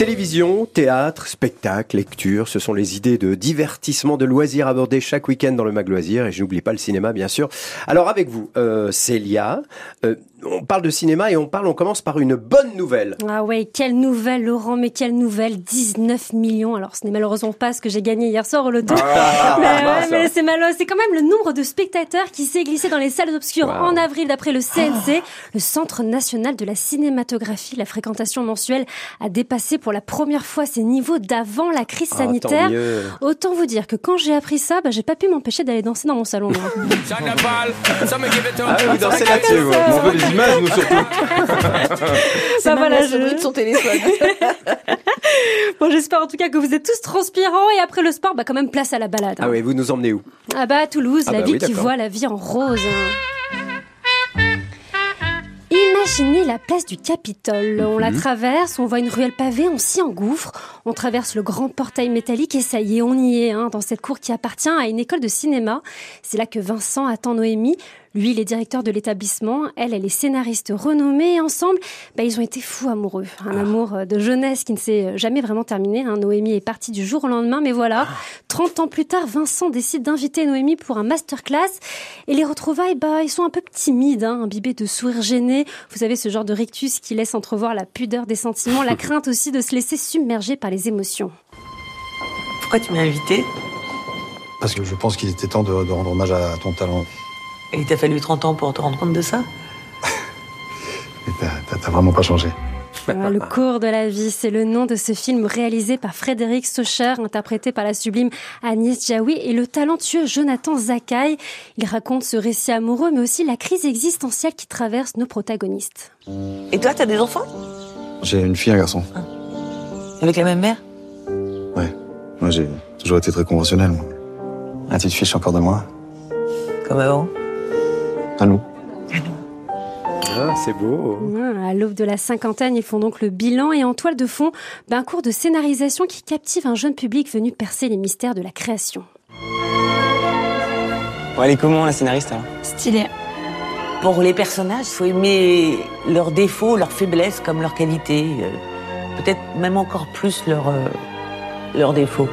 Télévision, théâtre, spectacle, lecture, ce sont les idées de divertissement, de loisirs abordées chaque week-end dans le Mag Loisir. Et je n'oublie pas le cinéma, bien sûr. Alors avec vous, euh, Célia, euh, on parle de cinéma et on parle, on commence par une bonne nouvelle. Ah ouais, quelle nouvelle, Laurent, mais quelle nouvelle 19 millions. Alors, ce n'est malheureusement pas ce que j'ai gagné hier soir au loto. Ah, mais, mais c'est malheureux. C'est quand même le nombre de spectateurs qui s'est glissé dans les salles obscures Wow. en avril d'après le CNC, le Centre national de la cinématographie. La fréquentation mensuelle a dépassé pour la première fois ses niveaux d'avant la crise Ah, sanitaire. Autant vous dire que quand j'ai appris ça, bah, j'ai pas pu m'empêcher d'aller danser dans mon salon. Ah vous dansez là-dessus, vous. On veut des images, nous surtout. Bah voilà, je- de son téléphone. Bon, j'espère en tout cas que vous êtes tous transpirants et après le sport, bah quand même place à la balade. hein. Ah oui, vous nous emmenez où? Ah bah à Toulouse, Ah la bah ville oui, qui voit la vie en rose. Imaginez la place du Capitole. On Mhm. la traverse, on voit une ruelle pavée, on s'y engouffre, on traverse le grand portail métallique et ça y est, on y est, hein, dans cette cour qui appartient à une école de cinéma. C'est là que Vincent attend Noémie. Lui, il est directeur de l'établissement, elle, elle est scénariste renommée et ensemble, bah, ils ont été fous amoureux. Un Ah. amour euh, de jeunesse qui ne s'est jamais vraiment terminé. hein. Noémie est partie du jour au lendemain, mais voilà, Ah. 30 ans plus tard, Vincent décide d'inviter Noémie pour un masterclass. Et les retrouvailles, bah, ils sont un peu timides, hein, imbibés de sourires gênés. Vous savez, ce genre de rictus qui laisse entrevoir la pudeur des sentiments, la crainte aussi de se laisser submerger par les émotions. Pourquoi tu m'as invité? Parce que je pense qu'il était temps de, de rendre hommage à ton talent. Et il t'a fallu 30 ans pour te rendre compte de ça? T'as- vraiment pas changé. Voilà, le cours de la vie, c'est le nom de ce film réalisé par Frédéric Socher, interprété par la sublime Agnès Jaoui et le talentueux Jonathan Zakaï. Il raconte ce récit amoureux, mais aussi la crise existentielle qui traverse nos protagonistes. Et toi, t'as des enfants? J'ai une fille et un garçon. Avec la même mère? Ouais. Moi, j'ai toujours été très conventionnel. moi. Ah, tu te fiches encore de moi Comme avant À nous. Ah, c'est beau. À l'aube de la cinquantaine, ils font donc le bilan et en toile de fond, ben, un cours de scénarisation qui captive un jeune public venu percer les mystères de la création. Bon, elle est comment la scénariste alors? Stylé. Pour les personnages, faut aimer leurs défauts, leurs faiblesses comme leurs qualités. euh, Peut-être même encore plus leurs euh, leurs défauts.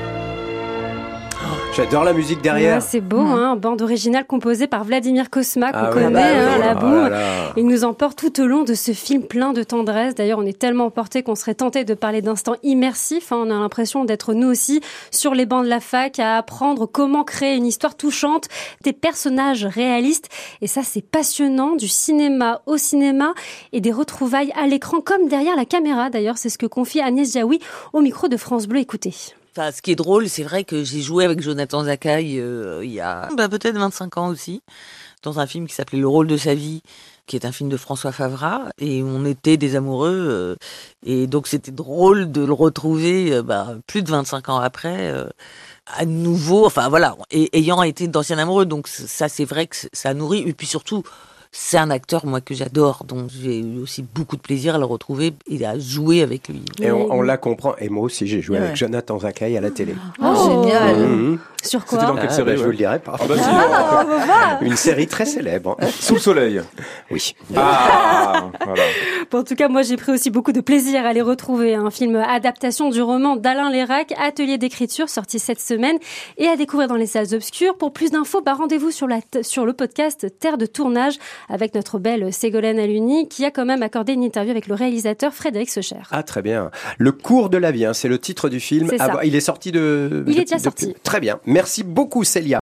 J'adore la musique derrière. Ouais, c'est beau, hein, bande originale composée par Vladimir Kosma, qu'on Ah ouais. connaît, Ah bah hein, oui. la Oh boum. là là. Il nous emporte tout au long de ce film plein de tendresse. D'ailleurs, on est tellement emporté qu'on serait tenté de parler d'instants immersifs. hein. On a l'impression d'être nous aussi sur les bancs de la fac à apprendre comment créer une histoire touchante, des personnages réalistes. Et ça, c'est passionnant, du cinéma au cinéma et des retrouvailles à l'écran comme derrière la caméra. D'ailleurs, c'est ce que confie Agnès Jaoui au micro de France Bleu. Écoutez. Enfin, ce qui est drôle, c'est vrai que j'ai joué avec Jonathan Zakaï euh, il y a bah, peut-être 25 ans aussi, dans un film qui s'appelait Le rôle de sa vie, qui est un film de François Favra, et on était des amoureux, euh, et donc c'était drôle de le retrouver euh, bah, plus de 25 ans après. à nouveau, enfin voilà, ayant été d'anciens amoureux, donc ça c'est vrai que ça nourrit, et puis surtout, c'est un acteur moi que j'adore, donc j'ai eu aussi beaucoup de plaisir à le retrouver et à jouer avec lui. Et on, on la comprend. Et moi aussi, j'ai joué Ouais. avec Jonathan Zakaï à la télé. Oh, génial. Mhm. Sur C'était quoi dans quelle Ah, série bah, Je vous le dirai pas. Ah bah. Ah, voir. Une série très célèbre. Sous le soleil. Oui. Ah, voilà. Bon, en tout cas, moi, j'ai pris aussi beaucoup de plaisir à les retrouver. Un film adaptation du roman d'Alain Lérac, Atelier d'écriture, sorti cette semaine et à découvrir dans les salles obscures. Pour plus d'infos, bah, rendez-vous sur, la sur le podcast Terre de tournage avec notre belle Ségolène Aluni qui a quand même accordé une interview avec le réalisateur Frédéric Socher. Ah, très bien. Le cours de la vie, hein, c'est le titre du film. Ah, ça. bah, il est sorti de. Il est déjà sorti. Très bien. Merci beaucoup, Célia.